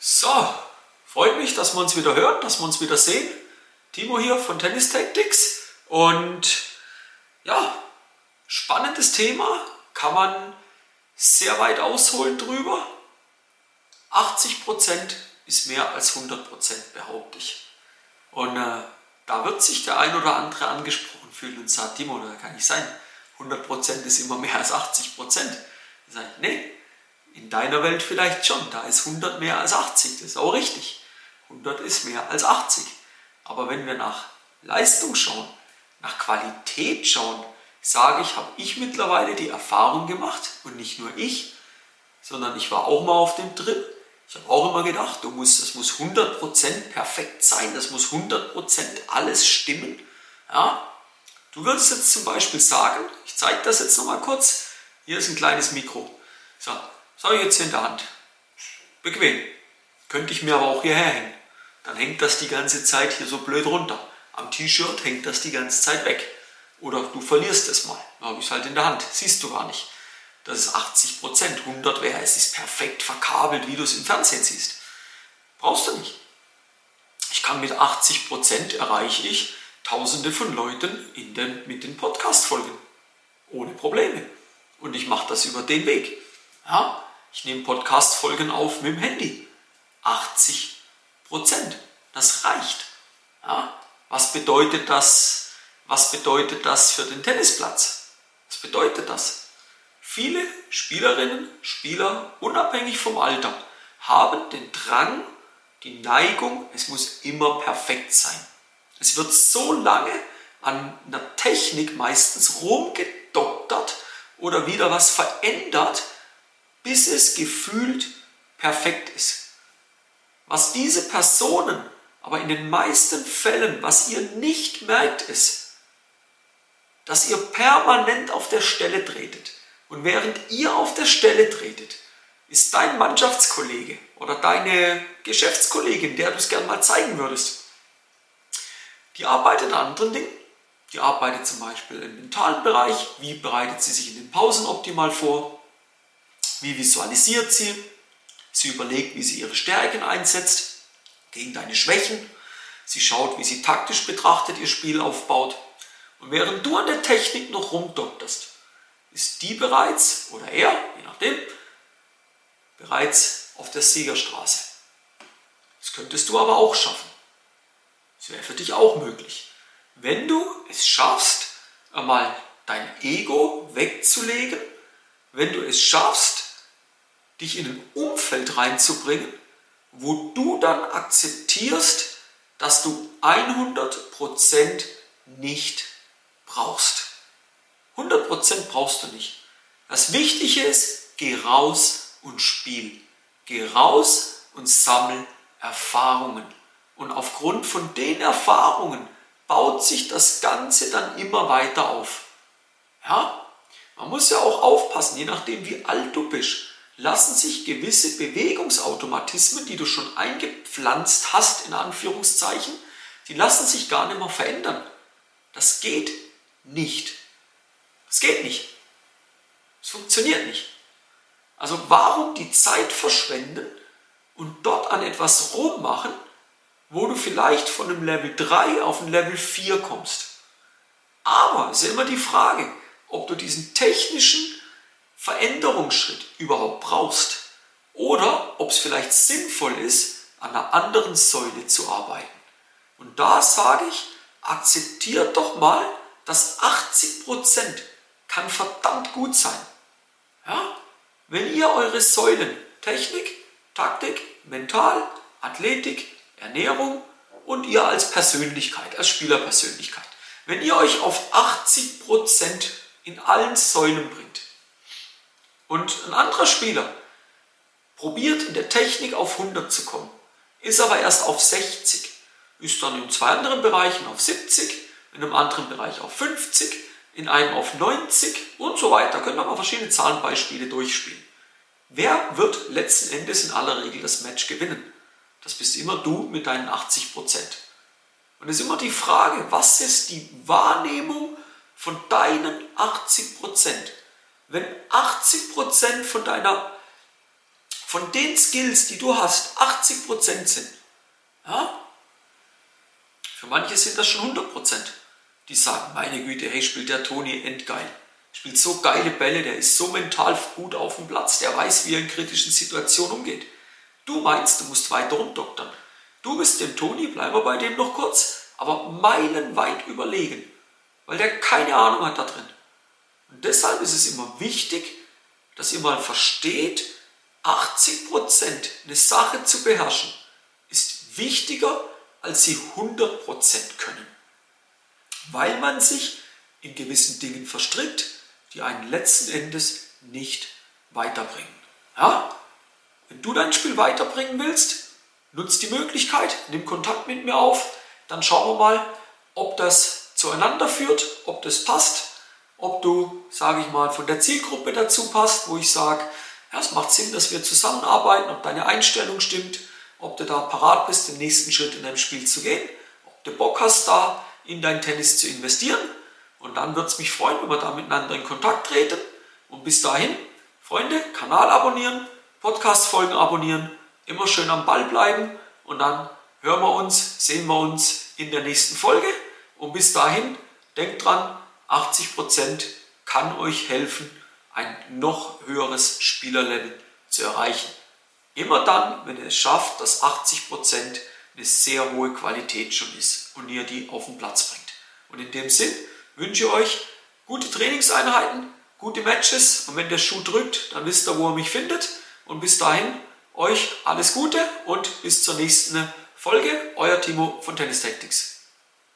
So, freut mich, dass wir uns wieder hören, dass wir uns wieder sehen. Timo hier von Tennis Tactics und ja, spannendes Thema, kann man sehr weit ausholen drüber. 80% ist mehr als 100%, behaupte ich. Und äh, da wird sich der ein oder andere angesprochen fühlen und sagt, Timo, da kann nicht sein. 100% ist immer mehr als 80%. Dann ich, nee, in deiner Welt vielleicht schon. Da ist 100 mehr als 80. Das ist auch richtig. 100 ist mehr als 80. Aber wenn wir nach Leistung schauen, nach Qualität schauen, sage ich, habe ich mittlerweile die Erfahrung gemacht und nicht nur ich, sondern ich war auch mal auf dem Trip. Ich habe auch immer gedacht, du musst, das muss 100% perfekt sein, das muss 100% alles stimmen. Ja? Du würdest jetzt zum Beispiel sagen, ich zeige das jetzt nochmal kurz, hier ist ein kleines Mikro. So, das habe ich jetzt in der Hand. Bequem. Könnte ich mir aber auch hierher hängen. Dann hängt das die ganze Zeit hier so blöd runter. Am T-Shirt hängt das die ganze Zeit weg. Oder du verlierst es mal. Da habe ich es halt in der Hand. Siehst du gar nicht. Das ist 80 Prozent. 100 wäre, es ist perfekt verkabelt, wie du es im Fernsehen siehst. Brauchst du nicht. Ich kann mit 80 Prozent erreiche ich Tausende von Leuten in den, mit den Podcast-Folgen. Ohne Probleme. Und ich mache das über den Weg. Ja? Ich nehme Podcast-Folgen auf mit dem Handy. 80 Prozent. Das reicht. Ja? Was bedeutet das? Was bedeutet das für den Tennisplatz? Was bedeutet das? Viele Spielerinnen, Spieler, unabhängig vom Alter, haben den Drang, die Neigung, es muss immer perfekt sein. Es wird so lange an einer Technik meistens rumgedoktert oder wieder was verändert, bis es gefühlt perfekt ist. Was diese Personen aber in den meisten Fällen, was ihr nicht merkt, ist, dass ihr permanent auf der Stelle tretet. Und während ihr auf der Stelle tretet, ist dein Mannschaftskollege oder deine Geschäftskollegin, der du es gerne mal zeigen würdest, die arbeitet an anderen Dingen. Die arbeitet zum Beispiel im mentalen Bereich. Wie bereitet sie sich in den Pausen optimal vor? Wie visualisiert sie? Sie überlegt, wie sie ihre Stärken einsetzt gegen deine Schwächen. Sie schaut, wie sie taktisch betrachtet ihr Spiel aufbaut. Und während du an der Technik noch rumdokterst, ist die bereits, oder er, je nachdem, bereits auf der Siegerstraße. Das könntest du aber auch schaffen. Das wäre für dich auch möglich. Wenn du es schaffst, einmal dein Ego wegzulegen, wenn du es schaffst, dich in ein Umfeld reinzubringen, wo du dann akzeptierst, dass du 100% nicht brauchst. 100% brauchst du nicht. Das Wichtige ist, geh raus und spiel. Geh raus und sammel Erfahrungen. Und aufgrund von den Erfahrungen baut sich das Ganze dann immer weiter auf. Ja? Man muss ja auch aufpassen, je nachdem wie alt du bist lassen sich gewisse Bewegungsautomatismen, die du schon eingepflanzt hast, in Anführungszeichen, die lassen sich gar nicht mehr verändern. Das geht nicht. Es geht nicht. Es funktioniert nicht. Also warum die Zeit verschwenden und dort an etwas rummachen, wo du vielleicht von einem Level 3 auf ein Level 4 kommst. Aber es ist immer die Frage, ob du diesen technischen Veränderungsschritt überhaupt brauchst oder ob es vielleicht sinnvoll ist, an einer anderen Säule zu arbeiten. Und da sage ich, akzeptiert doch mal, dass 80% kann verdammt gut sein. Ja? Wenn ihr eure Säulen Technik, Taktik, Mental, Athletik, Ernährung und ihr als Persönlichkeit, als Spielerpersönlichkeit, wenn ihr euch auf 80% in allen Säulen bringt, und ein anderer Spieler probiert in der Technik auf 100 zu kommen, ist aber erst auf 60, ist dann in zwei anderen Bereichen auf 70, in einem anderen Bereich auf 50, in einem auf 90 und so weiter. Können wir mal verschiedene Zahlenbeispiele durchspielen. Wer wird letzten Endes in aller Regel das Match gewinnen? Das bist immer du mit deinen 80 Prozent. Und es ist immer die Frage, was ist die Wahrnehmung von deinen 80 Prozent? Wenn 80% von deiner von den Skills, die du hast, 80% sind, ja, für manche sind das schon 100%, die sagen, meine Güte, hey, spielt der Toni endgeil. Spielt so geile Bälle, der ist so mental gut auf dem Platz, der weiß, wie er in kritischen Situationen umgeht. Du meinst, du musst weiter rumdoktern. Du bist dem Toni, bleiben wir bei dem noch kurz, aber meilenweit überlegen, weil der keine Ahnung hat da drin. Und deshalb ist es immer wichtig, dass ihr mal versteht, 80% eine Sache zu beherrschen, ist wichtiger, als sie 100% können. Weil man sich in gewissen Dingen verstrickt, die einen letzten Endes nicht weiterbringen. Ja? Wenn du dein Spiel weiterbringen willst, nutz die Möglichkeit, nimm Kontakt mit mir auf, dann schauen wir mal, ob das zueinander führt, ob das passt, ob du, sage ich mal, von der Zielgruppe dazu passt, wo ich sage, ja, es macht Sinn, dass wir zusammenarbeiten, ob deine Einstellung stimmt, ob du da parat bist, den nächsten Schritt in deinem Spiel zu gehen, ob du Bock hast, da in dein Tennis zu investieren. Und dann würde es mich freuen, wenn wir da miteinander in Kontakt treten. Und bis dahin, Freunde, Kanal abonnieren, Podcast-Folgen abonnieren, immer schön am Ball bleiben und dann hören wir uns, sehen wir uns in der nächsten Folge. Und bis dahin, denkt dran, 80% kann euch helfen, ein noch höheres Spielerlevel zu erreichen. Immer dann, wenn ihr es schafft, dass 80% eine sehr hohe Qualität schon ist und ihr die auf den Platz bringt. Und in dem Sinn wünsche ich euch gute Trainingseinheiten, gute Matches und wenn der Schuh drückt, dann wisst ihr, wo ihr mich findet. Und bis dahin euch alles Gute und bis zur nächsten Folge. Euer Timo von Tennis Tactics.